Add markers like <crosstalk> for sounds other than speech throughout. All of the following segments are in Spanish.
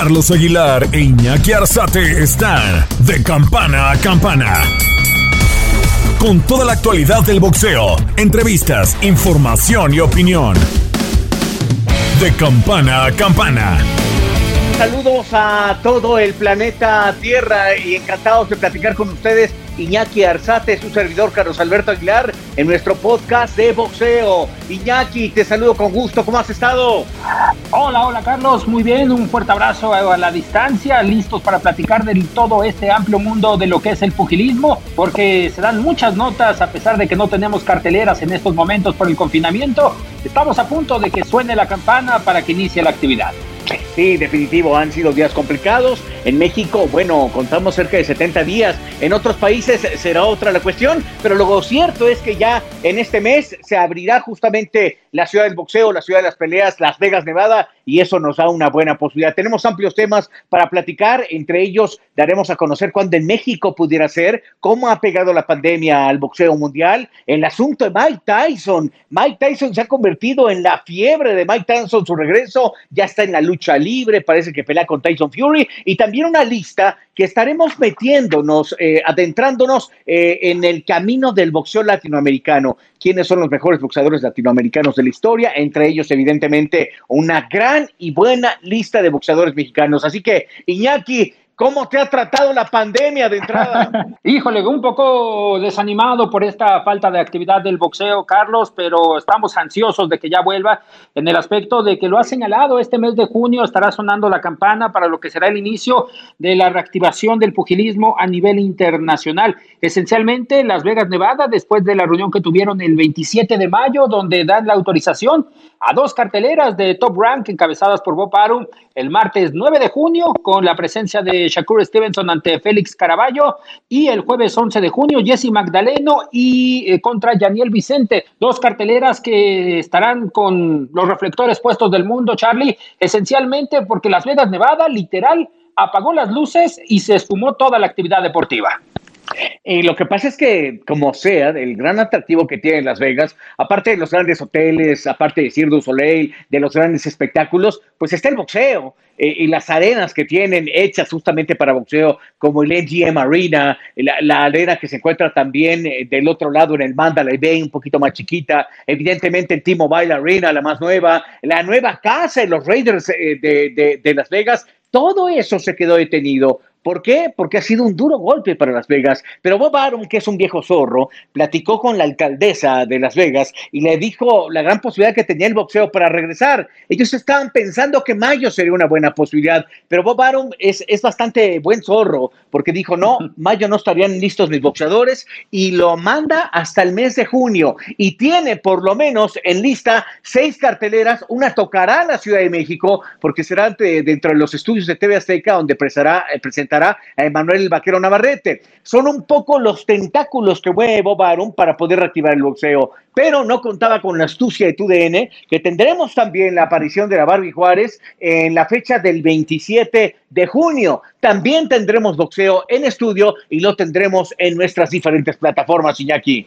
Carlos Aguilar e Iñaki Arzate están de campana a campana. Con toda la actualidad del boxeo, entrevistas, información y opinión. De campana a campana. Saludos a todo el planeta Tierra y encantados de platicar con ustedes Iñaki Arzate, su servidor Carlos Alberto Aguilar, en nuestro podcast de boxeo. Iñaki, te saludo con gusto, ¿cómo has estado? Hola, hola Carlos, muy bien, un fuerte abrazo a la distancia, listos para platicar de todo este amplio mundo de lo que es el pugilismo, porque se dan muchas notas a pesar de que no tenemos carteleras en estos momentos por el confinamiento. Estamos a punto de que suene la campana para que inicie la actividad. Sí, definitivo, han sido días complicados. En México, bueno, contamos cerca de 70 días. En otros países será otra la cuestión, pero lo cierto es que ya en este mes se abrirá justamente la ciudad del boxeo, la ciudad de las peleas, Las Vegas, Nevada, y eso nos da una buena posibilidad. Tenemos amplios temas para platicar, entre ellos daremos a conocer cuándo en México pudiera ser, cómo ha pegado la pandemia al boxeo mundial, el asunto de Mike Tyson. Mike Tyson se ha convertido en la fiebre de Mike Tyson, su regreso ya está en la lucha libre, parece que pelea con Tyson Fury, y también una lista que estaremos metiéndonos, eh, adentrándonos eh, en el camino del boxeo latinoamericano. ¿Quiénes son los mejores boxeadores latinoamericanos de la historia? Entre ellos, evidentemente, una gran y buena lista de boxeadores mexicanos. Así que, Iñaki, ¿Cómo te ha tratado la pandemia de entrada? <laughs> Híjole, un poco desanimado por esta falta de actividad del boxeo, Carlos, pero estamos ansiosos de que ya vuelva en el aspecto de que lo ha señalado, este mes de junio estará sonando la campana para lo que será el inicio de la reactivación del pugilismo a nivel internacional. Esencialmente, Las Vegas, Nevada, después de la reunión que tuvieron el 27 de mayo, donde dan la autorización a dos carteleras de Top Rank encabezadas por Bob Arum el martes 9 de junio con la presencia de Shakur Stevenson ante Félix Caraballo y el jueves 11 de junio Jesse Magdaleno y eh, contra Yaniel Vicente, dos carteleras que estarán con los reflectores puestos del mundo, Charlie, esencialmente porque Las Vegas, Nevada, literal, apagó las luces y se esfumó toda la actividad deportiva. Y lo que pasa es que, como sea, el gran atractivo que tiene Las Vegas, aparte de los grandes hoteles, aparte de Cirque du Soleil, de los grandes espectáculos, pues está el boxeo eh, y las arenas que tienen hechas justamente para boxeo, como el MGM Arena, la, arena que se encuentra también eh, del otro lado en el Mandalay Bay, un poquito más chiquita, evidentemente el T-Mobile Arena, la más nueva, la nueva casa de los Raiders eh, de, de Las Vegas, todo eso se quedó detenido ¿Por qué? Porque ha sido un duro golpe para Las Vegas. Pero Bob Arum, que es un viejo zorro, platicó con la alcaldesa de Las Vegas y le dijo la gran posibilidad que tenía el boxeo para regresar. Ellos estaban pensando que mayo sería una buena posibilidad, pero Bob Arum es, es bastante buen zorro porque dijo, no, <laughs> mayo no estarían listos mis boxeadores y lo manda hasta el mes de junio y tiene por lo menos en lista seis carteleras, una tocará en la Ciudad de México porque será dentro de los estudios de TV Azteca donde presentará, a Emanuel el Vaquero Navarrete. Son un poco los tentáculos que mueve Bob para poder reactivar el boxeo, pero no contaba con la astucia de TUDN, que tendremos también la aparición de la Barbie Juárez en la fecha del 27 de junio. También tendremos boxeo en estudio y lo tendremos en nuestras diferentes plataformas, Iñaki.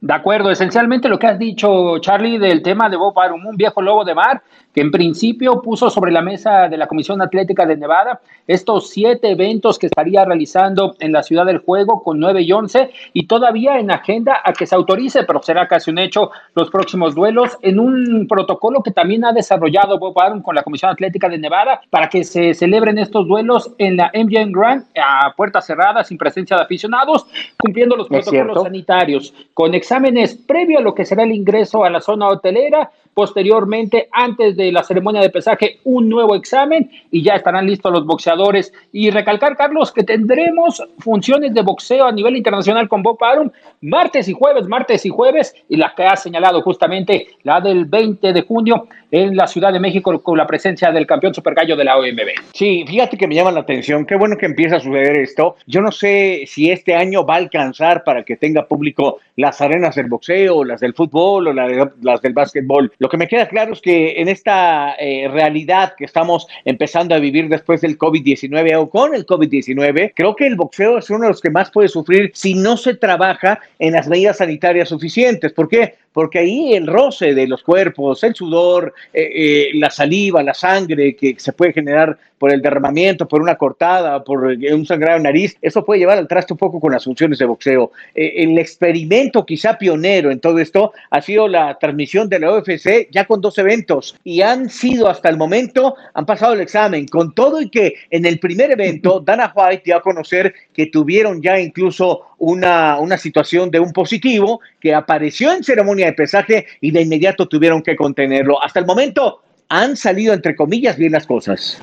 De acuerdo, esencialmente lo que has dicho, Charlie, del tema de Bob Arum, un viejo lobo de mar, que en principio puso sobre la mesa de la Comisión Atlética de Nevada estos siete eventos que estaría realizando en la ciudad del juego con 9 y 11 y todavía en agenda a que se autorice, pero será casi un hecho, los próximos duelos en un protocolo que también ha desarrollado Bob Arum con la Comisión Atlética de Nevada para que se celebren estos duelos en la MGM Grand a puertas cerradas sin presencia de aficionados, cumpliendo los protocolos sanitarios, con exámenes previo a lo que será el ingreso a la zona hotelera, posteriormente, antes de la ceremonia de pesaje, un nuevo examen y ya estarán listos los boxeadores. Y recalcar, Carlos, que tendremos funciones de boxeo a nivel internacional con Bob Arum martes y jueves, martes y jueves, y la que ha señalado justamente la del 20 de junio en la Ciudad de México con la presencia del campeón supergallo de la OMB. Sí, fíjate que me llama la atención, qué bueno que empieza a suceder esto. Yo no sé si este año va a alcanzar para que tenga público las arenas del boxeo, las del fútbol o las del básquetbol. Lo que me queda claro es que en esta eh, realidad que estamos empezando a vivir después del COVID-19 o con el COVID-19, creo que el boxeo es uno de los que más puede sufrir si no se trabaja en las medidas sanitarias suficientes. ¿Por qué? Porque ahí el roce de los cuerpos, el sudor, eh, eh, la saliva, la sangre que se puede generar por el derramamiento, por una cortada, por un sangrado en nariz, eso puede llevar al traste un poco con las funciones de boxeo. Eh, el experimento quizá pionero en todo esto ha sido la transmisión de la UFC ya con dos eventos y han sido hasta el momento, han pasado el examen, con todo y que en el primer evento <laughs> Dana White dio a conocer que tuvieron ya incluso una, una situación de un positivo que apareció en ceremonia de pesaje y de inmediato tuvieron que contenerlo. Hasta el momento han salido, entre comillas, bien las cosas.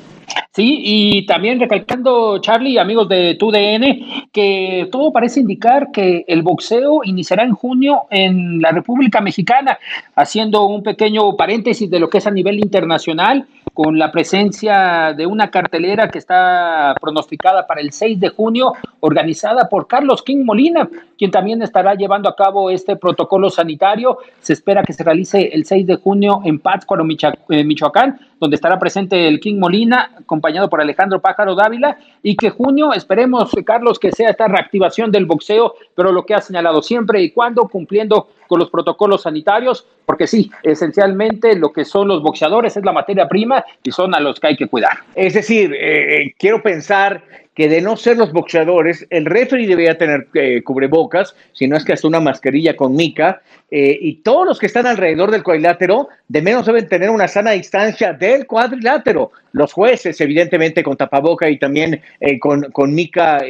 Sí, y también recalcando, Charlie, amigos de TUDN, que todo parece indicar que el boxeo iniciará en junio en la República Mexicana, haciendo un pequeño paréntesis de lo que es a nivel internacional, con la presencia de una cartelera que está pronosticada para el 6 de junio, organizada por Carlos King Molina, quien también estará llevando a cabo este protocolo sanitario. Se espera que se realice el 6 de junio en Pátzcuaro, eh, Michoacán, donde estará presente el King Molina, acompañado por Alejandro Pájaro Dávila, y que junio esperemos, Carlos, que sea esta reactivación del boxeo, pero lo que ha señalado siempre y cuando cumpliendo con los protocolos sanitarios, porque sí, esencialmente lo que son los boxeadores es la materia prima y son a los que hay que cuidar. Es decir, eh, quiero pensar que de no ser los boxeadores, el referee debería tener eh, cubrebocas, si no es que hasta una mascarilla con mica, eh, y todos los que están alrededor del cuadrilátero de menos deben tener una sana distancia del cuadrilátero. Los jueces, evidentemente, con tapaboca y también eh, con, con, mica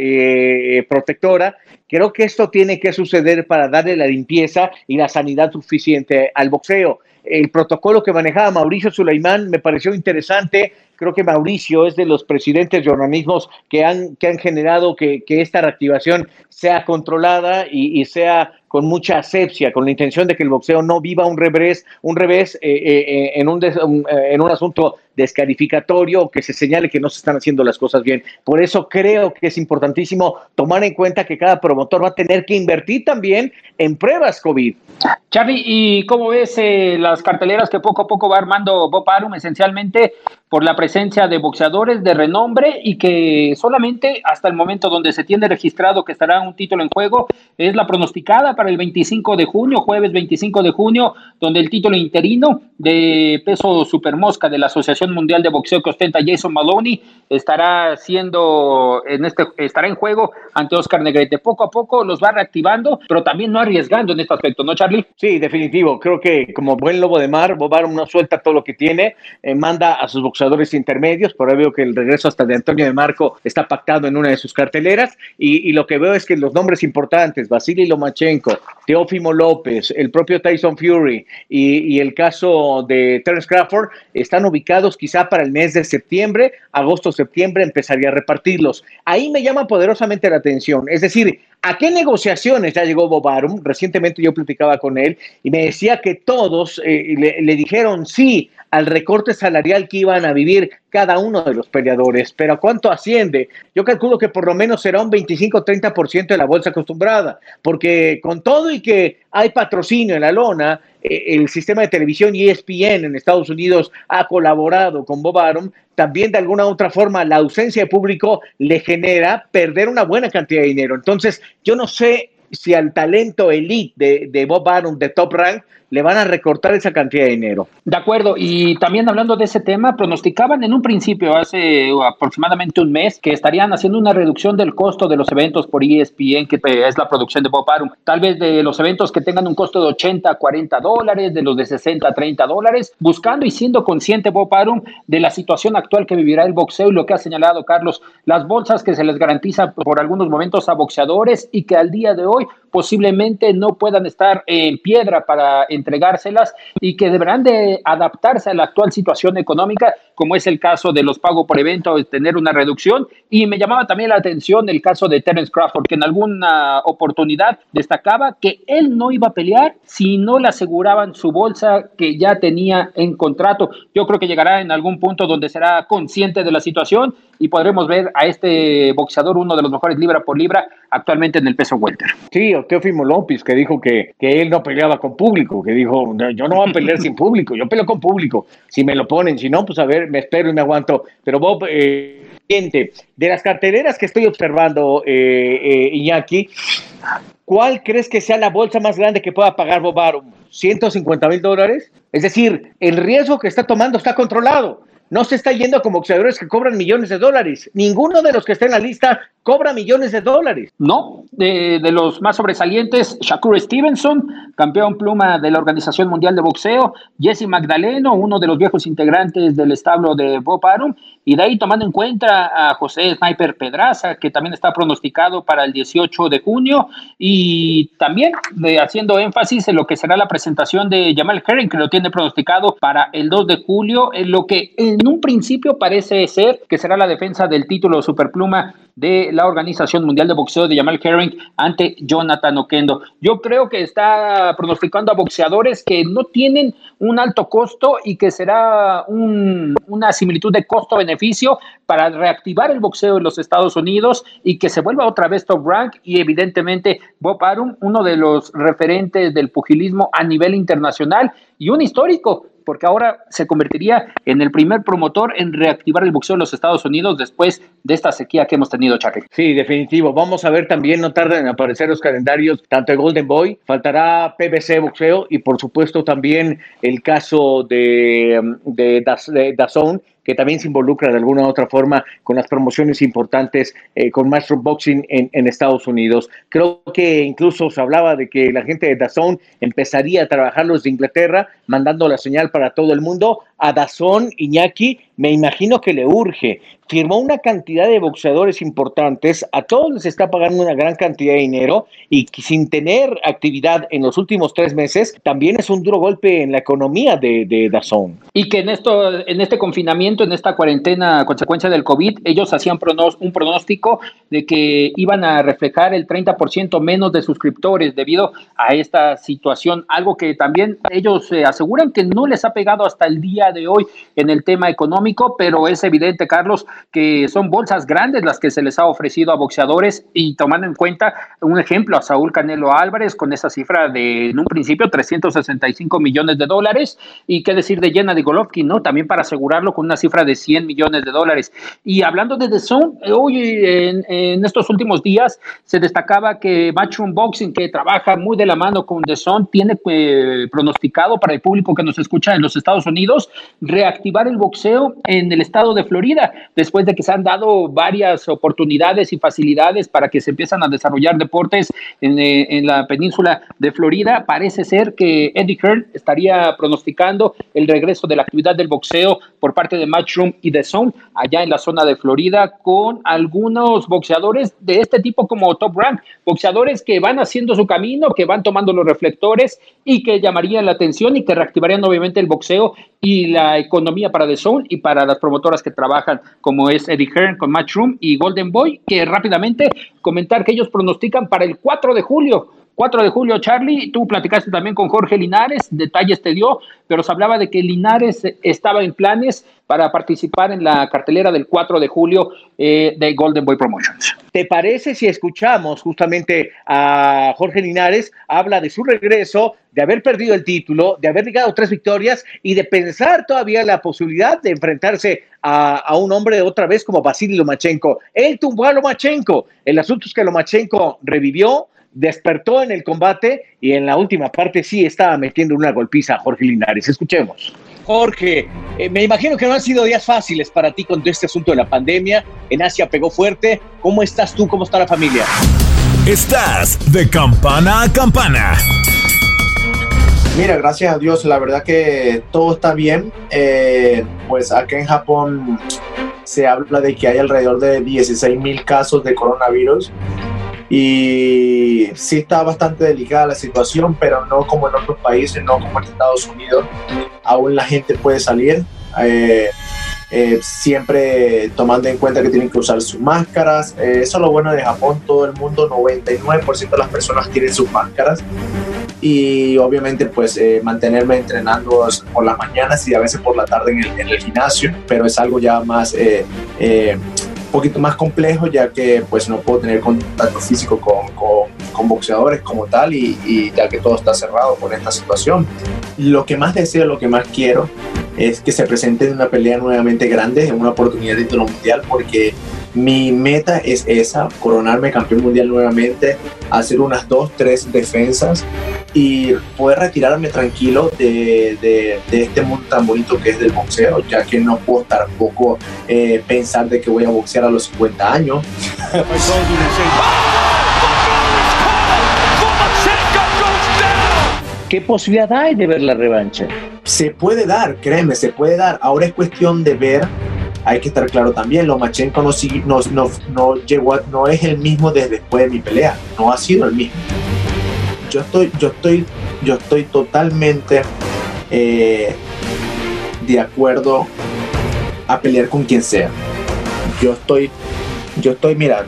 protectora. Creo que esto tiene que suceder para darle la limpieza y la sanidad suficiente al boxeo. El protocolo que manejaba Mauricio Sulaimán me pareció interesante Creo que Mauricio es de los presidentes de organismos que han, que han generado que, esta reactivación sea controlada y, sea con mucha asepsia, con la intención de que el boxeo no viva un revés, un revés eh, eh, eh, en, un, en un asunto descalificatorio que se señale que no se están haciendo las cosas bien. Por eso creo que es importantísimo tomar en cuenta que cada promotor va a tener que invertir también en pruebas COVID. Charlie, ¿y cómo ves las carteleras que poco a poco va armando Bob Arum esencialmente por la presencia de boxeadores de renombre y que solamente hasta el momento donde se tiene registrado que estará un título en juego es la pronosticada para el 25 de junio, jueves 25 de junio, donde el título interino de peso supermosca de la Asociación Mundial de Boxeo que ostenta Jason Maloney estará siendo en este estará en juego ante Oscar Negrete. Poco a poco los va reactivando, pero también no arriesgando en este aspecto, ¿no, Charlie? Sí, definitivo. Creo que como buen lobo de mar, Bobar no suelta todo lo que tiene, eh, manda a sus boxeadores intermedios. Por ahí veo que el regreso hasta de Antonio de Marco está pactado en una de sus carteleras. Y, lo que veo es que los nombres importantes, Vasily Lomachenko, Teófimo López, el propio Tyson Fury y, el caso de Terence Crawford, están ubicados quizá para el mes de septiembre, agosto, septiembre, empezaría a repartirlos. Ahí me llama poderosamente la atención. Es decir, ¿a qué negociaciones ya llegó Bob Arum? Recientemente yo platicaba con él y me decía que todos eh, le dijeron sí al recorte salarial que iban a vivir cada uno de los peleadores. Pero ¿a cuánto asciende? Yo calculo que por lo menos será un 25-30% de la bolsa acostumbrada, porque con todo y que hay patrocinio en la lona, eh, el sistema de televisión ESPN en Estados Unidos ha colaborado con Bob Arum, también de alguna u otra forma la ausencia de público le genera perder una buena cantidad de dinero. Entonces, yo no sé si al talento elite de, de Bob Arum de Top Rank le van a recortar esa cantidad de dinero. De acuerdo, y también hablando de ese tema, pronosticaban en un principio, hace aproximadamente un mes, que estarían haciendo una reducción del costo de los eventos por ESPN, que eh, es la producción de Bob Arum, tal vez de los eventos que tengan un costo de 80 a 40 dólares, de los de 60 a 30 dólares, buscando y siendo consciente Bob Arum de la situación actual que vivirá el boxeo y lo que ha señalado Carlos, las bolsas que se les garantiza por algunos momentos a boxeadores y que al día de hoy posiblemente no puedan estar en piedra para entregárselas y que deberán de adaptarse a la actual situación económica, como es el caso de los pagos por evento, tener una reducción. Y me llamaba también la atención el caso de Terence Crawford, que en alguna oportunidad destacaba que él no iba a pelear si no le aseguraban su bolsa que ya tenía en contrato. Yo creo que llegará en algún punto donde será consciente de la situación y podremos ver a este boxeador, uno de los mejores libra por libra, actualmente en el peso welter. Sí, o Teofimo López, que dijo que, que él no peleaba con público, que dijo, yo no voy a pelear sin público, yo peleo con público, si me lo ponen, si no, pues a ver, me espero y me aguanto. Pero Bob, eh, de las carteleras que estoy observando, eh, eh, Iñaki, ¿cuál crees que sea la bolsa más grande que pueda pagar Bob Arum? ¿150 mil dólares? Es decir, el riesgo que está tomando está controlado no se está yendo como boxeadores que cobran millones de dólares. Ninguno de los que está en la lista cobra millones de dólares. No, de, los más sobresalientes, Shakur Stevenson, campeón pluma de la Organización Mundial de Boxeo, Jesse Magdaleno, uno de los viejos integrantes del establo de Bob Arum, y de ahí tomando en cuenta a José Sniper Pedraza, que también está pronosticado para el 18 de junio, y también de, haciendo énfasis en lo que será la presentación de Jamal Herring, que lo tiene pronosticado para el 2 de julio, en lo que un principio parece ser que será la defensa del título superpluma de la Organización Mundial de Boxeo de Jamal Herring ante Jonathan Oquendo. Yo creo que está pronosticando a boxeadores que no tienen un alto costo y que será una similitud de costo-beneficio para reactivar el boxeo en los Estados Unidos y que se vuelva otra vez top rank y evidentemente Bob Arum, uno de los referentes del pugilismo a nivel internacional y un histórico porque ahora se convertiría en el primer promotor en reactivar el boxeo en los Estados Unidos después de esta sequía que hemos tenido, Charlie. Sí, definitivo. Vamos a ver también, no tardan en aparecer los calendarios, tanto de Golden Boy, faltará PBC Boxeo y por supuesto también el caso de, de, de Dazón, que también se involucra de alguna u otra forma con las promociones importantes eh, con Master Boxing en, Estados Unidos. Creo que incluso se hablaba de que la gente de Dazón empezaría a trabajar los de Inglaterra, mandando la señal para todo el mundo. A Dazón, Iñaki, me imagino que le urge. Firmó una cantidad de boxeadores importantes, a todos les está pagando una gran cantidad de dinero y sin tener actividad en los últimos tres meses, también es un duro golpe en la economía de, de Dazón. Y que en esto, en este confinamiento, en esta cuarentena consecuencia del COVID, ellos hacían un pronóstico de que iban a reflejar el 30% menos de suscriptores debido a esta situación, algo que también ellos eh, aseguran que no les ha pegado hasta el día de hoy en el tema económico, pero es evidente, Carlos, que son bolsas grandes las que se les ha ofrecido a boxeadores y tomando en cuenta un ejemplo a Saúl Canelo Álvarez con esa cifra de en un principio 365 millones de dólares y qué decir de Jenna de Golovkin, ¿no? También para asegurarlo con una cifra de 100 millones de dólares. Y hablando de The Zone, hoy en, estos últimos días se destacaba que Matchroom Boxing, que trabaja muy de la mano con The Zone, tiene eh, pronosticado para el público que nos escucha en los Estados Unidos reactivar el boxeo en el estado de Florida después de que se han dado varias oportunidades y facilidades para que se empiezan a desarrollar deportes en, eh, la península de Florida, parece ser que Eddie Hearn estaría pronosticando el regreso de la actividad del boxeo por parte de Matchroom y de Zone allá en la zona de Florida con algunos boxeadores de este tipo como Top Rank, boxeadores que van haciendo su camino, que van tomando los reflectores y que llamarían la atención y que reactivarían obviamente el boxeo y la economía para The Zone y para las promotoras que trabajan como es Eddie Hearn con Matchroom y Golden Boy, que rápidamente comentar que ellos pronostican para el 4 de julio 4 de julio, Charlie, tú platicaste también con Jorge Linares, detalles te dio, pero se hablaba de que Linares estaba en planes para participar en la cartelera del 4 de julio eh, de Golden Boy Promotions. ¿Te parece si escuchamos justamente a Jorge Linares? Habla de su regreso, de haber perdido el título, de haber llegado tres victorias y de pensar todavía la posibilidad de enfrentarse a, a un hombre otra vez como Vasily Lomachenko. Él tumbó a Lomachenko. El asunto es que Lomachenko revivió, despertó en el combate y en la última parte sí estaba metiendo una golpiza a Jorge Linares. Escuchemos. Jorge, eh, me imagino que no han sido días fáciles para ti con todo este asunto de la pandemia. En Asia pegó fuerte. ¿Cómo estás tú? ¿Cómo está la familia? Estás de campana a campana. Mira, gracias a Dios, la verdad que todo está bien. Eh, pues acá en Japón se habla de que hay alrededor de 16 mil casos de coronavirus y sí está bastante delicada la situación, pero no como en otros países, no como en Estados Unidos. Aún la gente puede salir. Eh, eh, siempre tomando en cuenta que tienen que usar sus máscaras. Eh, eso es lo bueno de Japón, todo el mundo, 99% de las personas tienen sus máscaras. Y obviamente pues eh, mantenerme entrenando por las mañanas y a veces por la tarde en el, en el gimnasio, pero es algo ya más un poquito más complejo ya que pues no puedo tener contacto físico con, con, boxeadores como tal y, ya que todo está cerrado por esta situación. Lo que más deseo, lo que más quiero es que se presente una pelea nuevamente grande, una oportunidad de título mundial porque mi meta es esa, coronarme campeón mundial nuevamente, hacer unas dos, tres defensas y poder retirarme tranquilo de, de, de, este mundo tan bonito que es del boxeo, ya que no puedo tampoco eh, pensar de que voy a boxear a los 50 años. ¿Qué posibilidad hay de ver la revancha? Se puede dar, créeme, se puede dar. Ahora es cuestión de ver hay que estar claro también, Lomachenko no, no, no, no, llegó no es el mismo desde después de mi pelea, no ha sido el mismo. Yo estoy, yo estoy, yo estoy totalmente eh, de acuerdo a pelear con quien sea. Yo estoy, yo estoy, mira,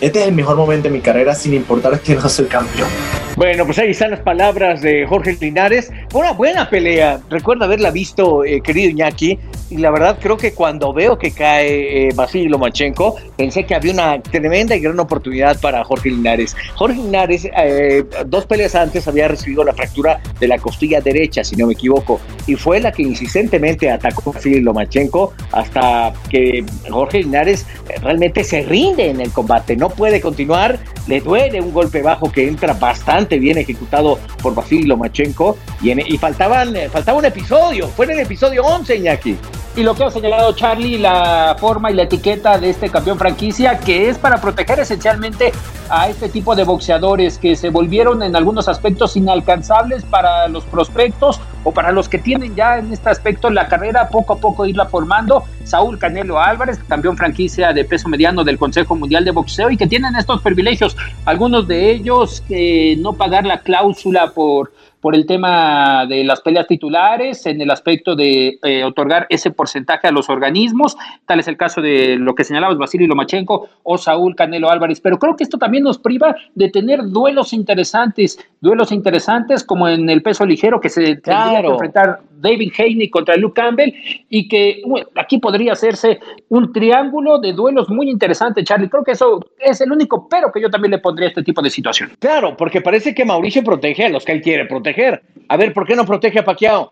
este es el mejor momento de mi carrera sin importar quién no el campeón. Bueno, pues ahí están las palabras de Jorge Linares. Una buena pelea. Recuerdo haberla visto, eh, querido Iñaki. Y la verdad creo que cuando veo que cae eh, Vasily Lomachenko, pensé que había una tremenda y gran oportunidad para Jorge Linares. Jorge Linares, eh, dos peleas antes, había recibido la fractura de la costilla derecha, si no me equivoco. Y fue la que insistentemente atacó a Vasily Lomachenko hasta que Jorge Linares realmente se rinde en el combate. No puede continuar, le duele un golpe bajo que entra bastante bien ejecutado por Vasily Lomachenko y, y faltaban, eh, faltaba un episodio, fue en el episodio 11, Iñaki. Y lo que ha señalado Charlie, la forma y la etiqueta de este campeón franquicia, que es para proteger esencialmente a este tipo de boxeadores que se volvieron en algunos aspectos inalcanzables para los prospectos o para los que tienen ya en este aspecto la carrera poco a poco irla formando. Saúl Canelo Álvarez, campeón franquicia de peso mediano del Consejo Mundial de Boxeo y que tienen estos privilegios, algunos de ellos que no pagar la cláusula por por el tema de las peleas titulares, en el aspecto de eh, otorgar ese porcentaje a los organismos, tal es el caso de lo que señalabas Basilio Lomachenko o Saúl Canelo Álvarez, pero creo que esto también nos priva de tener duelos interesantes, duelos interesantes como en el peso ligero que se claro. tendría que enfrentar David Haney contra Luke Campbell y que bueno, aquí podría hacerse un triángulo de duelos muy interesante, Charlie. Creo que eso es el único pero que yo también le pondría a este tipo de situación. Claro, porque parece que Mauricio protege a los que él quiere proteger. A ver, ¿por qué no protege a Pacquiao?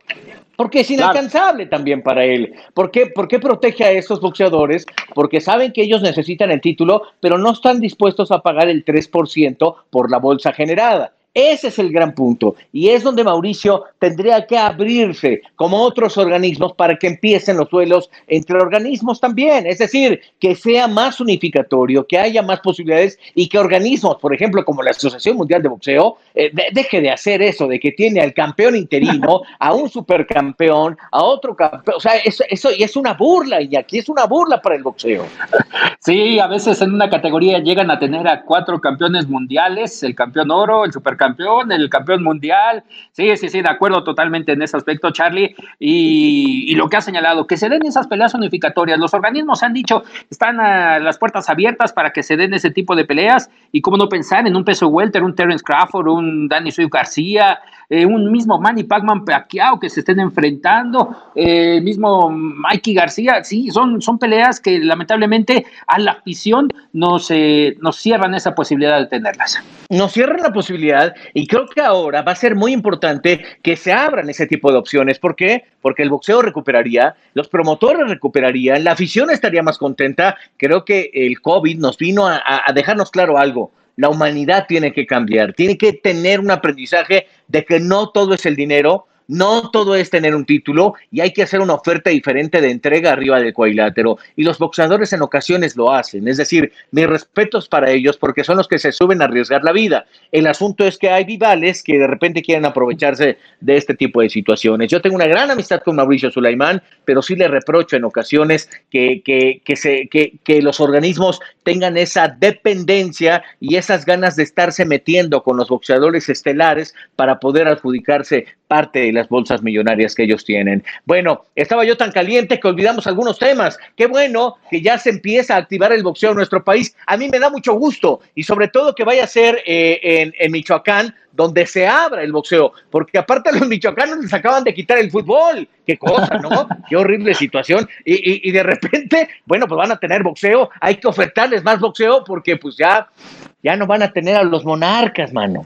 Porque es inalcanzable claro. también para él. ¿Por qué, ¿Por qué protege a estos boxeadores? Porque saben que ellos necesitan el título, pero no están dispuestos a pagar el 3% por la bolsa generada. Ese es el gran punto. Y es donde Mauricio tendría que abrirse, como otros organismos, para que empiecen los duelos entre organismos también. Es decir, que sea más unificatorio, que haya más posibilidades y que organismos, por ejemplo, como la Asociación Mundial de Boxeo, eh, de, deje de hacer eso, de que tiene al campeón interino, a un supercampeón, a otro campeón. O sea, eso, eso es una burla, y aquí es una burla para el boxeo. Sí, a veces en una categoría llegan a tener a cuatro campeones mundiales, el campeón oro, el supercampeón campeón, el campeón mundial. Sí, sí, sí, de acuerdo totalmente en ese aspecto, Charlie. Y, lo que ha señalado, que se den esas peleas unificatorias. Los organismos han dicho, están a las puertas abiertas para que se den ese tipo de peleas. Y cómo no pensar en un peso welter, un Terence Crawford, un Danny Sui García, eh, un mismo Manny Pacman Pacquiao que se estén enfrentando, eh, mismo Mikey García. Sí, son, son peleas que lamentablemente a la afición nos, eh, nos cierran esa posibilidad de tenerlas. Nos cierran la posibilidad y creo que ahora va a ser muy importante que se abran ese tipo de opciones. ¿Por qué? Porque el boxeo recuperaría, los promotores recuperarían, la afición estaría más contenta. Creo que el COVID nos vino a, a dejarnos claro algo. La humanidad tiene que cambiar, tiene que tener un aprendizaje de que no todo es el dinero, No todo es tener un título y hay que hacer una oferta diferente de entrega arriba del cuadrilátero. Y los boxeadores en ocasiones lo hacen. Es decir, mis respetos para ellos porque son los que se suben a arriesgar la vida. El asunto es que hay rivales que de repente quieren aprovecharse de este tipo de situaciones. Yo tengo una gran amistad con Mauricio Sulaimán, pero sí le reprocho en ocasiones que, que, que, los organismos tengan esa dependencia y esas ganas de estarse metiendo con los boxeadores estelares para poder adjudicarse parte de las bolsas millonarias que ellos tienen. Bueno, estaba yo tan caliente que olvidamos algunos temas. Qué bueno que ya se empieza a activar el boxeo en nuestro país. A mí me da mucho gusto y sobre todo que vaya a ser eh, en, en Michoacán donde se abra el boxeo, porque aparte los michoacanos les acaban de quitar el fútbol, qué cosa, ¿no? <laughs> qué horrible situación, y, y, y, de repente, bueno, pues van a tener boxeo, hay que ofertarles más boxeo porque pues ya, ya no van a tener a los monarcas, mano.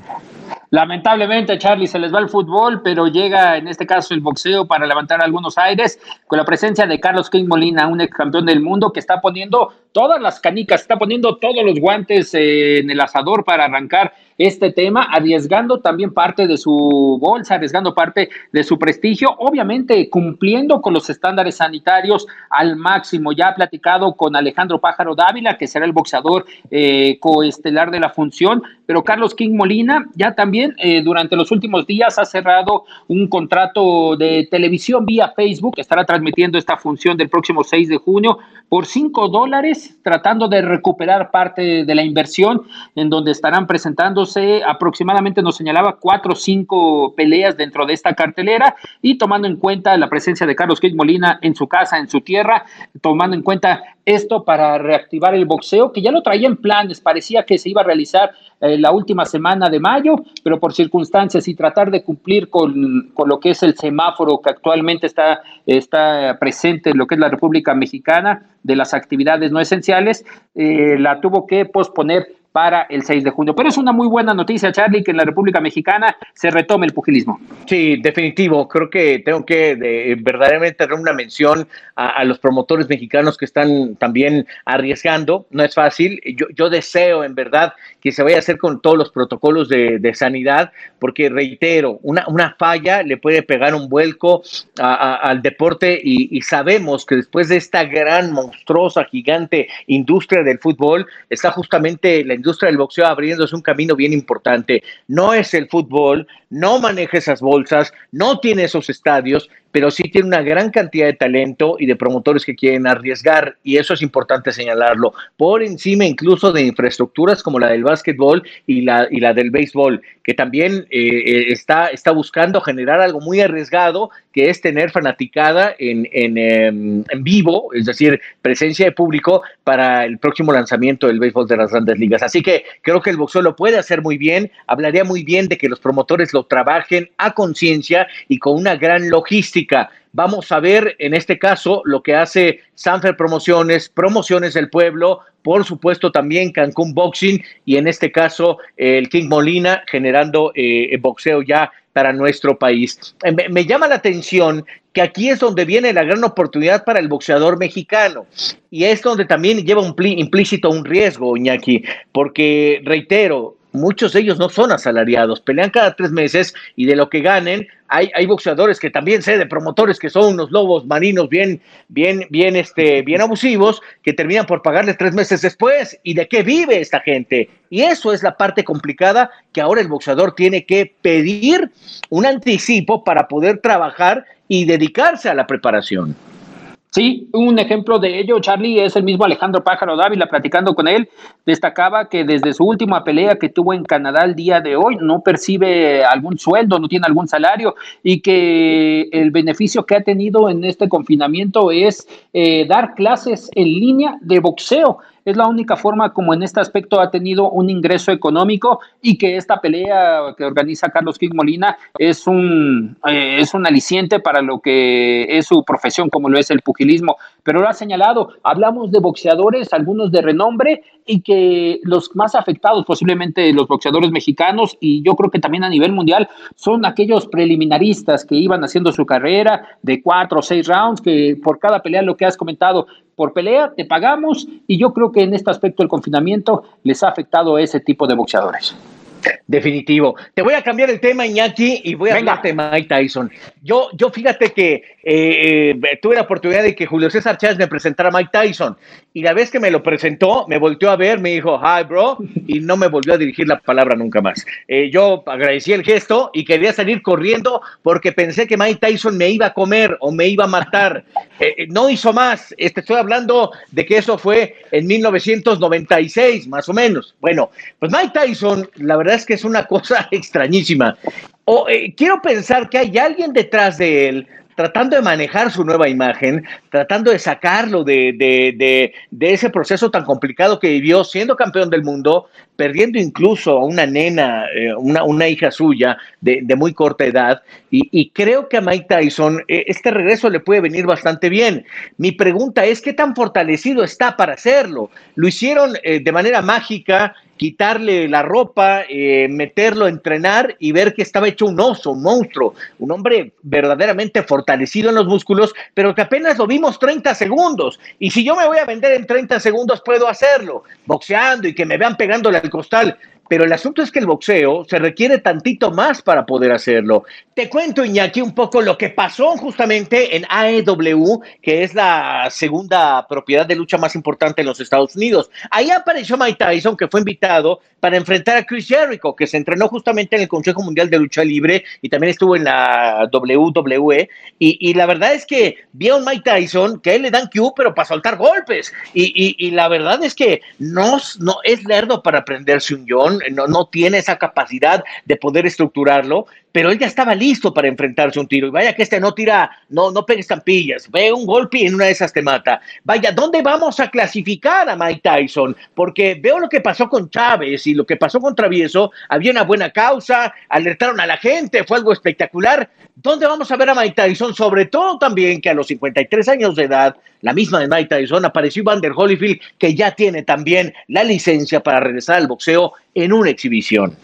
Lamentablemente, Charlie, se les va el fútbol, pero llega en este caso el boxeo para levantar algunos aires con la presencia de Carlos King Molina, un ex campeón del mundo que está poniendo todas las canicas, está poniendo todos los guantes eh, en el asador para arrancar este tema, arriesgando también parte de su bolsa, arriesgando parte de su prestigio, obviamente cumpliendo con los estándares sanitarios al máximo. Ya ha platicado con Alejandro Pájaro Dávila, que será el boxeador eh, coestelar de la función, pero Carlos King Molina ya también eh, durante los últimos días ha cerrado un contrato de televisión vía Facebook, estará transmitiendo esta función del próximo 6 de junio por 5 dólares, tratando de recuperar parte de la inversión, en donde estarán presentándose aproximadamente, nos señalaba, cuatro o cinco peleas dentro de esta cartelera y tomando en cuenta la presencia de Carlos King Molina en su casa, en su tierra, tomando en cuenta esto para reactivar el boxeo, que ya lo traía en planes, parecía que se iba a realizar eh, la última semana de mayo, pero por circunstancias y tratar de cumplir con, con, lo que es el semáforo que actualmente está, está presente en lo que es la República Mexicana de las actividades no esenciales, eh, la tuvo que posponer para el 6 de junio. Pero es una muy buena noticia, Charlie, que en la República Mexicana se retome el pugilismo. Sí, definitivo. Creo que tengo que de, verdaderamente dar una mención a, los promotores mexicanos que están también arriesgando. No es fácil. Yo, deseo, en verdad, que se vaya a hacer con todos los protocolos de, sanidad, porque reitero, una, falla le puede pegar un vuelco al deporte y, y sabemos que después de esta gran, monstruosa, gigante industria del fútbol, está justamente la industria del boxeo abriéndose un camino bien importante. No es el fútbol, no maneja esas bolsas, no tiene esos estadios, pero sí tiene una gran cantidad de talento y de promotores que quieren arriesgar, y eso es importante señalarlo, por encima incluso de infraestructuras como la del básquetbol y la, y la del béisbol, que también eh, está, está buscando generar algo muy arriesgado, que es tener fanaticada en, en, en, vivo, es decir, presencia de público para el próximo lanzamiento del béisbol de las grandes ligas. Así que creo que el boxeo lo puede hacer muy bien, hablaría muy bien de que los promotores trabajen a conciencia y con una gran logística Vamos a ver en este caso lo que hace Sanfer Promociones, Promociones del Pueblo, por supuesto también Cancún Boxing y en este caso el King Molina generando eh, boxeo ya para nuestro país. Me, me, llama la atención que aquí es donde viene la gran oportunidad para el boxeador mexicano y es donde también lleva un implícito un riesgo, Iñaki, porque reitero, muchos de ellos no son asalariados, pelean cada tres meses y de lo que ganen, hay, hay boxeadores que también sé de promotores que son unos lobos marinos bien, bien, bien, este, bien abusivos, que terminan por pagarles tres meses después. ¿Y de qué vive esta gente? Y eso es la parte complicada que ahora el boxeador tiene que pedir un anticipo para poder trabajar y dedicarse a la preparación. Sí, un ejemplo de ello, Charlie, es el mismo Alejandro Pájaro Dávila, platicando con él, destacaba que desde su última pelea que tuvo en Canadá el día de hoy no percibe algún sueldo, no tiene algún salario y que el beneficio que ha tenido en este confinamiento es eh, dar clases en línea de boxeo es la única forma como en este aspecto ha tenido un ingreso económico y que esta pelea que organiza Carlos King Molina es un, eh, es un aliciente para lo que es su profesión, como lo es el pugilismo. Pero lo ha señalado, hablamos de boxeadores, algunos de renombre, y que los más afectados, posiblemente los boxeadores mexicanos, y yo creo que también a nivel mundial, son aquellos preliminaristas que iban haciendo su carrera de cuatro o seis rounds, que por cada pelea, lo que has comentado, por pelea te pagamos, y yo creo que en este aspecto el confinamiento les ha afectado a ese tipo de boxeadores. Definitivo. Te voy a cambiar el tema, Iñaki, y voy a hablar de Mike Tyson. Yo, yo fíjate que eh, eh, tuve la oportunidad de que Julio César Chávez me presentara a Mike Tyson, y la vez que me lo presentó, me volteó a ver, me dijo, hi, bro, y no me volvió a dirigir la palabra nunca más. Eh, yo agradecí el gesto y quería salir corriendo porque pensé que Mike Tyson me iba a comer o me iba a matar. no hizo más. Este, estoy hablando de que eso fue en 1996, más o menos. Bueno, pues Mike Tyson, la verdad es que es una cosa <laughs> extrañísima. O, eh, quiero pensar que hay alguien detrás de él tratando de manejar su nueva imagen, tratando de sacarlo de, de, de, ese proceso tan complicado que vivió siendo campeón del mundo, perdiendo incluso a una nena, eh, una, una, hija suya de, muy corta edad. Y, creo que a Mike Tyson eh, este regreso le puede venir bastante bien. Mi pregunta es, ¿qué tan fortalecido está para hacerlo? Lo hicieron de manera mágica quitarle la ropa, eh, meterlo a entrenar y ver que estaba hecho un oso, un monstruo, un hombre verdaderamente fortalecido en los músculos, pero que apenas lo vimos 30 segundos. Y si yo me voy a vender en 30 segundos, puedo hacerlo, boxeando y que me vean pegándole al costal pero el asunto es que el boxeo se requiere tantito más para poder hacerlo. Te cuento, Iñaki, un poco lo que pasó justamente en AEW, que es la segunda propiedad de lucha más importante en los Estados Unidos. Ahí apareció Mike Tyson, que fue invitado para enfrentar a Chris Jericho, que se entrenó justamente en el Consejo Mundial de Lucha Libre y también estuvo en la WWE. Y, la verdad es que vio a un Mike Tyson que él le dan Q, pero para soltar golpes. Y, la verdad es que no, es lerdo para aprenderse un No, no tiene esa capacidad de poder estructurarlo, pero él ya estaba listo para enfrentarse a un tiro. Y vaya que este no tira, no, no pega estampillas, ve un golpe y en una de esas te mata. Vaya, ¿dónde vamos a clasificar a Mike Tyson? Porque veo lo que pasó con Chávez y lo que pasó con Travieso, había una buena causa, alertaron a la gente, fue algo espectacular. ¿Dónde vamos a ver a Mike Tyson? Sobre todo también que a los 53 años de edad, la misma de Mike Tyson, apareció Vander Holyfield, que ya tiene también la licencia para regresar al boxeo en una exhibición.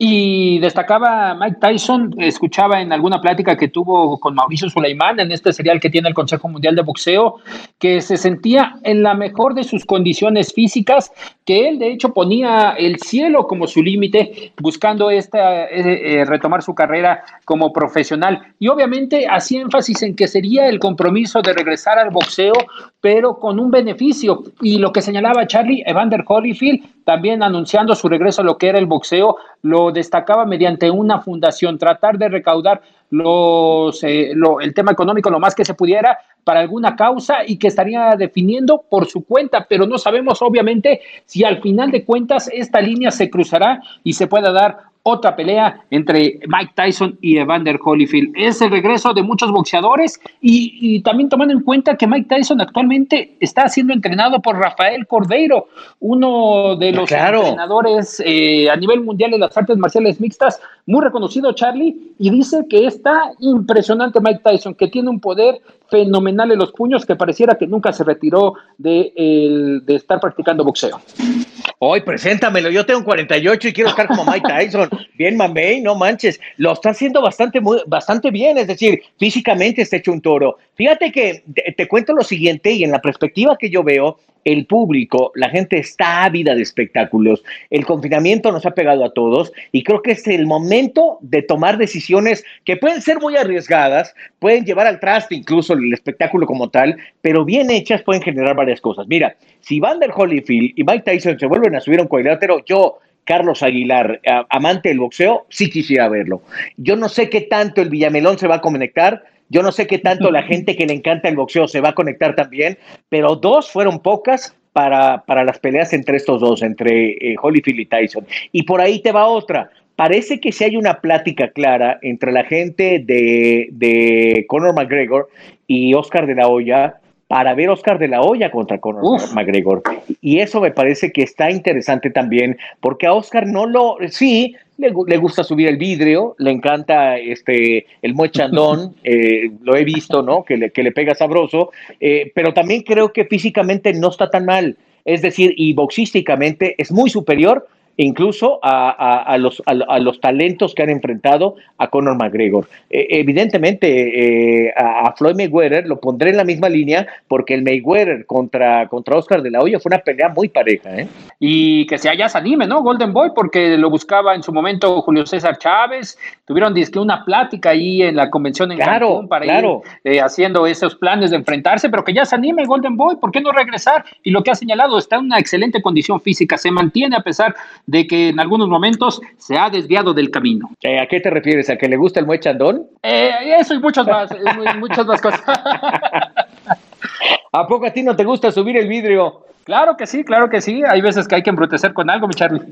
Y destacaba Mike Tyson, escuchaba en alguna plática que tuvo con Mauricio Suleimán en este serial que tiene el Consejo Mundial de Boxeo, que se sentía en la mejor de sus condiciones físicas, que él de hecho ponía el cielo como su límite, buscando esta, eh, eh, retomar su carrera como profesional. Y obviamente hacía énfasis en que sería el compromiso de regresar al boxeo, pero con un beneficio. Y lo que señalaba Charlie, Evander Holyfield, también anunciando su regreso a lo que era el boxeo, lo destacaba mediante una fundación, tratar de recaudar los, eh, el tema económico lo más que se pudiera para alguna causa y que estaría definiendo por su cuenta, pero no sabemos obviamente si al final de cuentas esta línea se cruzará y se pueda dar otra pelea entre Mike Tyson y Evander Holyfield. Es el regreso de muchos boxeadores y, también tomando en cuenta que Mike Tyson actualmente está siendo entrenado por Rafael Cordeiro, uno de los entrenadores eh, a nivel mundial de las artes marciales mixtas, muy reconocido Charlie, y dice que está impresionante Mike Tyson, que tiene un poder fenomenal en los puños que pareciera que nunca se retiró de, de estar practicando boxeo. Hoy, preséntamelo. Yo tengo 48 y quiero estar como Mike <laughs> Tyson. Bien, mamey, no manches. Lo está haciendo bastante, bastante bien. Es decir, físicamente está hecho un toro. Fíjate que te, cuento lo siguiente y en la perspectiva que yo veo, el público, la gente está ávida de espectáculos. El confinamiento nos ha pegado a todos y creo que es el momento de tomar decisiones que pueden ser muy arriesgadas, pueden llevar al traste incluso el espectáculo como tal, pero bien hechas pueden generar varias cosas. Mira, si Vander Holyfield y Mike Tyson se vuelven a subir a un cuadrilátero, yo Carlos Aguilar, amante del boxeo, sí quisiera verlo. Yo no sé qué tanto el Villamelón se va a conectar, yo no sé qué tanto la <laughs> gente que le encanta el boxeo se va a conectar también, pero dos fueron pocas para, para las peleas entre estos dos, entre eh, Holyfield y Tyson. Y por ahí te va otra. Parece que si hay una plática clara entre la gente de, de Conor McGregor y Oscar de la Hoya para ver Oscar de la Hoya contra Conor McGregor. Y eso me parece que está interesante también, porque a Oscar no lo, sí, le, gusta subir el vidrio, le encanta este el muechandón, <laughs> eh, lo he visto, ¿no? Que le, que le pega sabroso, eh, pero también creo que físicamente no está tan mal. Es decir, y boxísticamente es muy superior incluso a, los, a, los talentos que han enfrentado a Conor McGregor. Eh, evidentemente, eh, a, Floyd Mayweather lo pondré en la misma línea porque el Mayweather contra, contra Oscar de la Hoya fue una pelea muy pareja. ¿eh? Y que se haya anime, ¿no? Golden Boy, porque lo buscaba en su momento Julio César Chávez. Tuvieron disque una plática ahí en la convención en Cancún para ir eh, haciendo esos planes de enfrentarse, pero que ya se anime Golden Boy, ¿por qué no regresar? Y lo que ha señalado, está en una excelente condición física, se mantiene a pesar de que en algunos momentos se ha desviado del camino. ¿A qué te refieres? ¿A que le gusta el muechandón? Eh, eso y muchas más, muchas más cosas. <laughs> ¿A poco a ti no te gusta subir el vidrio? Claro que sí, claro que sí. Hay veces que hay que embrutecer con algo, mi Charlie.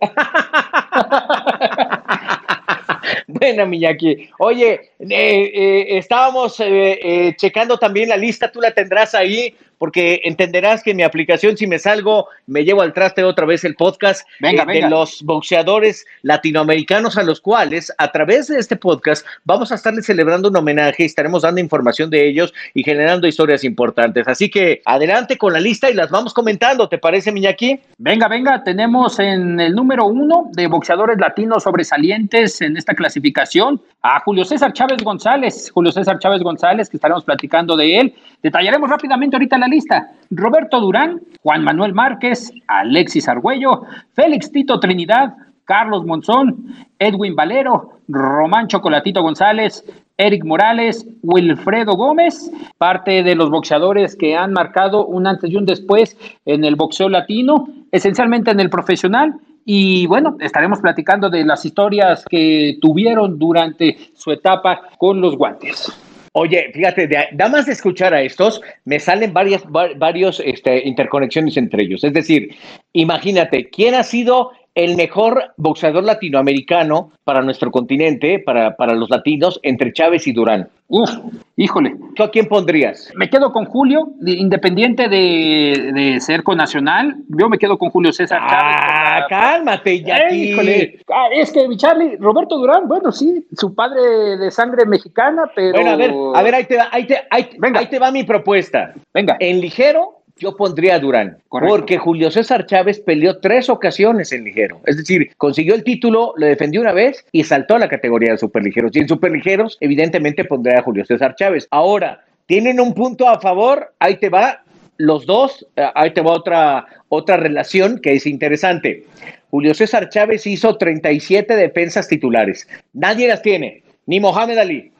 <laughs> Buena, Miñaki. Oye, eh, eh, estábamos eh, checando también la lista, tú la tendrás ahí porque entenderás que en mi aplicación, si me salgo, me llevo al traste otra vez el podcast eh, de los boxeadores latinoamericanos a los cuales, a través de este podcast, vamos a estarles celebrando un homenaje y estaremos dando información de ellos y generando historias importantes. Así que adelante con la lista y las vamos comentando, ¿te parece, Miñaki? Venga, venga, tenemos en el número uno de boxeadores latinos sobresalientes en esta clasificación a Julio César Chávez González. Julio César Chávez González, que estaremos platicando de él. Detallaremos rápidamente ahorita la lista. Roberto Durán, Juan Manuel Márquez, Alexis Argüello, Félix Tito Trinidad, Carlos Monzón, Edwin Valero, Román Chocolatito González, Eric Morales, Wilfredo Gómez, parte de los boxeadores que han marcado un antes y un después en el boxeo latino, esencialmente en el profesional. Y bueno, estaremos platicando de las historias que tuvieron durante su etapa con los guantes. Oye, fíjate, da más de escuchar a estos, me salen varias, varios este, interconexiones entre ellos. Es decir, imagínate, ¿quién ha sido el mejor boxeador latinoamericano para nuestro continente, para, para los latinos, entre Chávez y Durán? Uf, híjole. ¿Tú a quién pondrías? Me quedo con Julio, independiente de, de ser con Nacional. Yo me quedo con Julio César Chávez. Ah, cálmate, ya. híjole. Ah, es que mi Charlie, Roberto Durán, bueno, sí, su padre de sangre mexicana, pero. Bueno, a ver, a ver, ahí te va, ahí te, ahí, Venga. ahí te va mi propuesta. Venga. En ligero, yo pondría a Durán, porque Julio César Chávez peleó tres ocasiones en ligero. Es decir, consiguió el título, lo defendió una vez y saltó a la categoría de superligeros. Y en superligeros, evidentemente, pondría a Julio César Chávez. Ahora, tienen un punto a favor, ahí te va, los dos, eh, ahí te va otra, otra relación que es interesante. Julio César Chávez hizo 37 defensas titulares. Nadie las tiene, ni Mohamed Ali,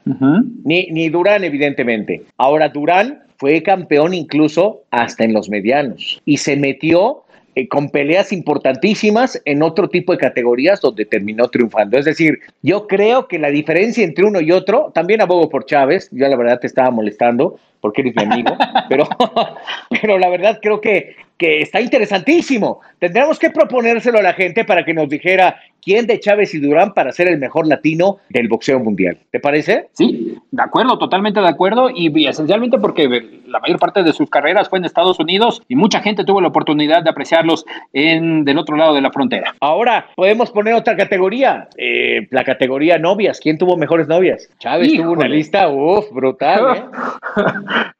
ni, ni Durán, evidentemente. Ahora, Durán fue campeón incluso hasta en los medianos y se metió eh, con peleas importantísimas en otro tipo de categorías donde terminó triunfando. Es decir, yo creo que la diferencia entre uno y otro, también abogo por Chávez, yo la verdad te estaba molestando porque eres mi amigo, <laughs> pero, <laughs> pero la verdad creo que, que está interesantísimo. Tendríamos que proponérselo a la gente para que nos dijera quién de Chávez y Durán para ser el mejor latino del boxeo mundial. ¿Te parece? Sí, de acuerdo, totalmente de acuerdo y, esencialmente porque la mayor parte de sus carreras fue en Estados Unidos y mucha gente tuvo la oportunidad de apreciarlos en del otro lado de la frontera. Ahora podemos poner otra categoría, eh, la categoría novias. ¿Quién tuvo mejores novias? Chávez tuvo una lista, uff, brutal. ¿eh?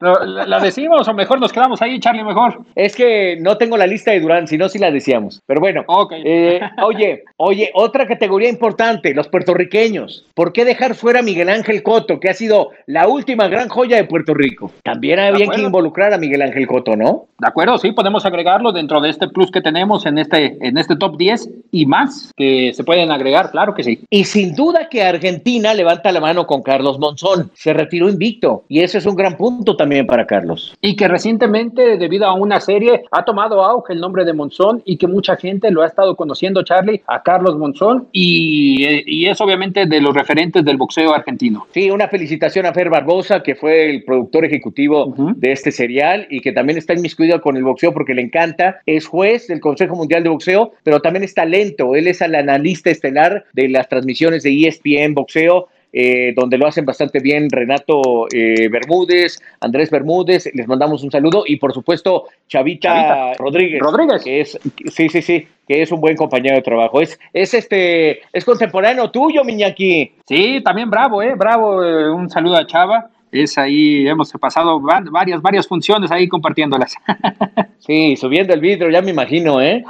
<laughs> ¿La decimos o mejor nos quedamos ahí, Charlie, mejor? Es que no tengo la lista de Durán, si no, sí la decíamos. Pero bueno, eh, oye, oye, otra categoría importante, los puertorriqueños. ¿Por qué dejar fuera a Miguel Ángel Coto, que ha sido la última gran joya de Puerto Rico? También había que involucrar a Miguel Ángel Coto, ¿no? De acuerdo, sí, podemos agregarlo dentro de este plus que tenemos en este, en este top 10 y más que se pueden agregar, claro que sí. Y sin duda que Argentina levanta la mano con Carlos Monzón. Se retiró invicto y ese es un gran punto también para Carlos. Y que recientemente, debido a una serie, ha tomado auge el nombre de Monzón y que mucha gente lo ha estado conociendo, Charlie, a Carlos Monzón Monzón y, es obviamente de los referentes del boxeo argentino. Sí, una felicitación a Fer Barbosa, que fue el productor ejecutivo de este serial y que también está inmiscuido con el boxeo porque le encanta. Es juez del Consejo Mundial de Boxeo, pero también es talento. Él es el analista estelar de las transmisiones de ESPN Boxeo eh, donde lo hacen bastante bien Renato eh, Bermúdez, Andrés Bermúdez, les mandamos un saludo y por supuesto Chavita, Rodríguez. Rodríguez. Que es, sí, sí, sí, que es un buen compañero de trabajo. Es, es este, es contemporáneo tuyo, Miñaki. Sí, también bravo, eh, bravo. Eh, un saludo a Chava es ahí, hemos pasado varias, varias funciones ahí compartiéndolas. <laughs> Sí, subiendo el vidrio, ya me imagino, ¿eh?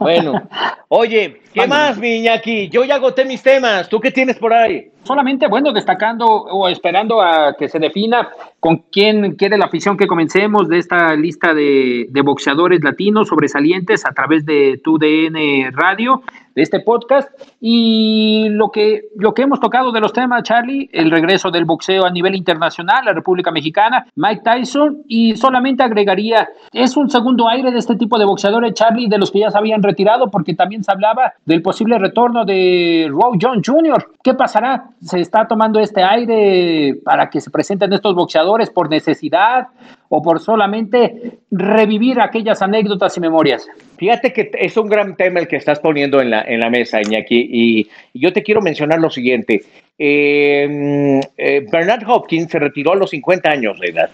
Bueno, oye, ¿qué más, mi Iñaki? Yo ya agoté mis temas. ¿Tú qué tienes por ahí? Solamente, bueno, destacando o esperando a que se defina con quién quiere la afición que comencemos de esta lista de, de boxeadores latinos sobresalientes a través de TUDN Radio de este podcast. Y lo que, lo que hemos tocado de los temas, Charlie, el regreso del boxeo a nivel internacional, la República Mexicana, Mike Tyson, y solamente agregaría, es un segundo aire de este tipo de boxeadores, Charlie, de los que ya se habían retirado, porque también se hablaba del posible retorno de Roy Jones Jr. ¿Qué pasará? ¿Se está tomando este aire para que se presenten estos boxeadores por necesidad o por solamente revivir aquellas anécdotas y memorias? Fíjate que es un gran tema el que estestás poniendo en la, en la mesa, Iñaki, y, yo te quiero mencionar lo siguiente. Eh, eh, Bernard Hopkins se retiró a los 50 años de edad.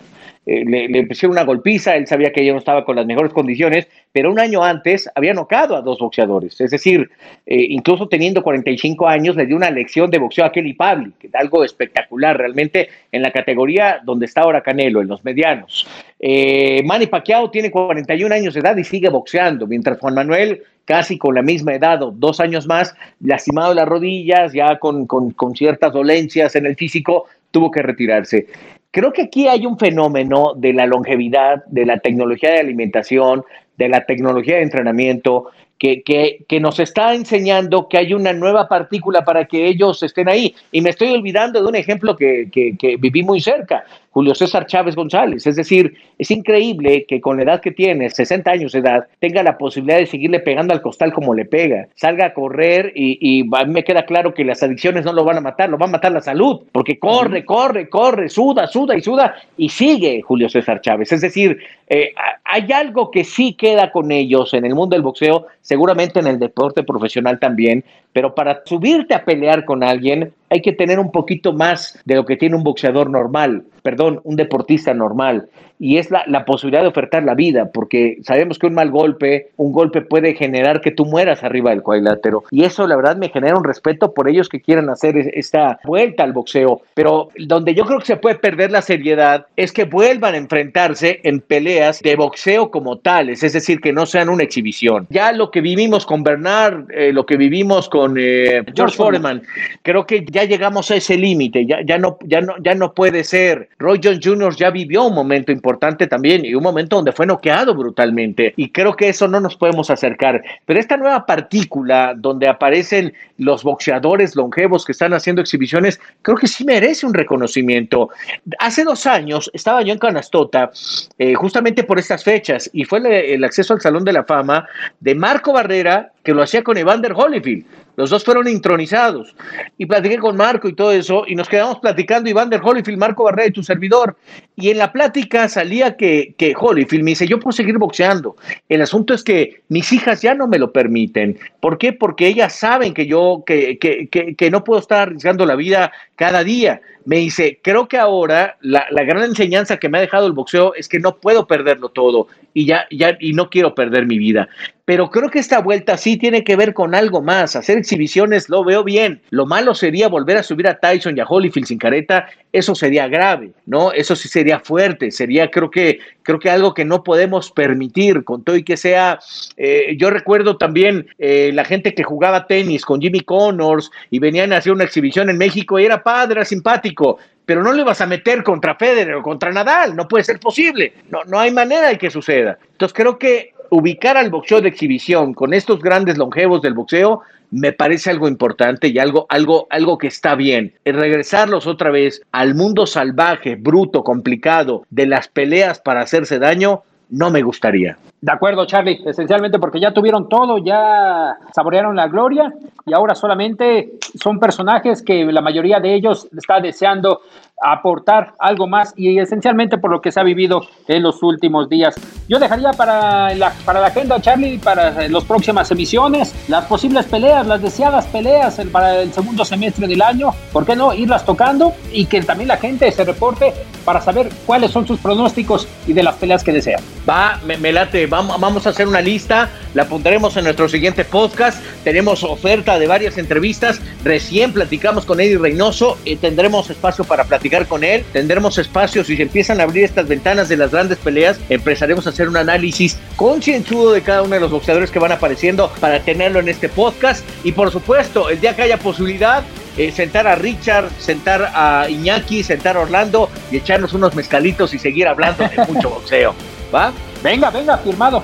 Eh, le, le pusieron una golpiza, él sabía que ya no estaba con las mejores condiciones, pero un año antes había nocado a dos boxeadores. Es decir, eh, incluso teniendo 45 años, le dio una lección de boxeo a Kelly es algo espectacular realmente en la categoría donde está ahora Canelo, en los medianos. Eh, Manny Pacquiao tiene 41 años de edad y sigue boxeando, mientras Juan Manuel casi con la misma edad o dos años más, lastimado las rodillas, ya con, con ciertas dolencias en el físico, tuvo que retirarse. Creo que aquí hay un fenómeno de la longevidad, de la tecnología de alimentación, de la tecnología de entrenamiento, que, que, que, nos está enseñando que hay una nueva partícula para que ellos estén ahí. Y me estoy olvidando de un ejemplo que, que viví muy cerca. Julio César Chávez González. Es decir, es increíble que con la edad que tiene, 60 años de edad, tenga la posibilidad de seguirle pegando al costal como le pega, salga a correr y, a mí me queda claro que las adicciones no lo van a matar, lo va a matar la salud, porque corre, corre, corre, suda, suda y suda y sigue Julio César Chávez. Es decir, eh, hay algo que sí queda con ellos en el mundo del boxeo, seguramente en el deporte profesional también, pero para subirte a pelear con alguien hay que tener un poquito más de lo que tiene un boxeador normal, perdón, un deportista normal y es la, la, posibilidad de ofertar la vida, porque sabemos que un mal golpe, un golpe puede generar que tú mueras arriba del cuadrilátero. Y eso la verdad me genera un respeto por ellos que quieran hacer esta vuelta al boxeo. Pero donde yo creo que se puede perder la seriedad es que vuelvan a enfrentarse en peleas de boxeo como tales, es decir, que no sean una exhibición. Ya lo que vivimos con Bernard, eh, lo que vivimos con eh, George Foreman, creo que ya llegamos a ese límite, ya, ya, no, ya, no, ya no puede ser. Roy Jones Jr. ya vivió un momento importante importante también y un momento donde fue noqueado brutalmente. Y creo que eso no nos podemos acercar. Pero esta nueva partícula donde aparecen los boxeadores longevos que están haciendo exhibiciones, creo que sí merece un reconocimiento. Hace dos años estaba yo en Canastota, eh, justamente por estas fechas, y fue el, el acceso al Salón de la Fama de Marco Barrera, que lo hacía con Evander Holyfield. Los dos fueron intronizados. Y platiqué con Marco y todo eso, y nos quedamos platicando Iván del Holyfield, Marco Barrera y tu servidor. Y en la plática salía que, que Holyfield me dice, yo puedo seguir boxeando. El asunto es que mis hijas ya no me lo permiten. ¿Por qué? Porque ellas saben que yo, que, que, que, que no puedo estar arriesgando la vida cada día. Me dice, creo que ahora la, la, gran enseñanza que me ha dejado el boxeo es que no puedo perderlo todo y ya, ya, y no quiero perder mi vida. Pero creo que esta vuelta sí tiene que ver con algo más. Hacer exhibiciones lo veo bien. Lo malo sería volver a subir a Tyson y a Holyfield sin careta. Eso sería grave, ¿no? Eso sí sería fuerte. Sería, creo que, creo que algo que no podemos permitir con todo y que sea. Eh, yo recuerdo también eh, la gente que jugaba tenis con Jimmy Connors y venían a hacer una exhibición en México y era padre, simpático pero no le vas a meter contra Federer o contra Nadal, no puede ser posible, no, no hay manera de que suceda. Entonces creo que ubicar al boxeo de exhibición con estos grandes longevos del boxeo me parece algo importante y algo, algo, algo que está bien. El regresarlos otra vez al mundo salvaje, bruto, complicado de las peleas para hacerse daño, no me gustaría. De acuerdo, Charlie, esencialmente porque ya tuvieron todo, ya saborearon la gloria y ahora solamente son personajes que la mayoría de ellos está deseando aportar algo más y esencialmente por lo que se ha vivido en los últimos días. Yo dejaría para la, para la agenda, Charlie, para las próximas emisiones, las posibles peleas, las deseadas peleas para el segundo semestre del año, ¿por qué no irlas tocando y que también la gente se reporte para saber cuáles son sus pronósticos y de las peleas que desean? Va, me, me late, vamos, a hacer una lista, la pondremos en nuestro siguiente podcast. Tenemos oferta de varias entrevistas. Recién platicamos con Eddie Reynoso. y tendremos espacio para platicar con él. Tendremos espacio si se empiezan a abrir estas ventanas de las grandes peleas. Empezaremos a hacer un análisis concienzudo de cada uno de los boxeadores que van apareciendo para tenerlo en este podcast. Y por supuesto, el día que haya posibilidad, eh, sentar a Richard, sentar a Iñaki, sentar a Orlando y echarnos unos mezcalitos y seguir hablando de mucho boxeo. ¿Va? Venga, venga, firmado.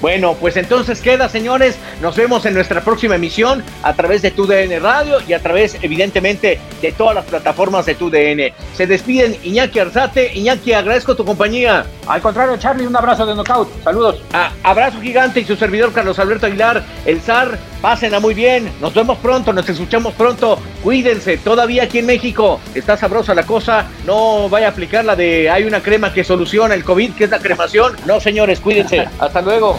Bueno, pues entonces queda, señores. Nos vemos en nuestra próxima emisión a través de TUDN Radio y a través, evidentemente, de todas las plataformas de TUDN. Se despiden Iñaki Arzate. Iñaki, agradezco tu compañía. Al contrario, Charlie, un abrazo de knockout. Saludos. Ah, abrazo gigante y su servidor Carlos Alberto Aguilar, el zar. Pásenla muy bien. Nos vemos pronto, nos escuchamos pronto. Cuídense. Todavía aquí en México está sabrosa la cosa. No vaya a aplicar la de hay una crema que soluciona el COVID, que es la cremación. No, señores, cuídense. <laughs> Hasta luego.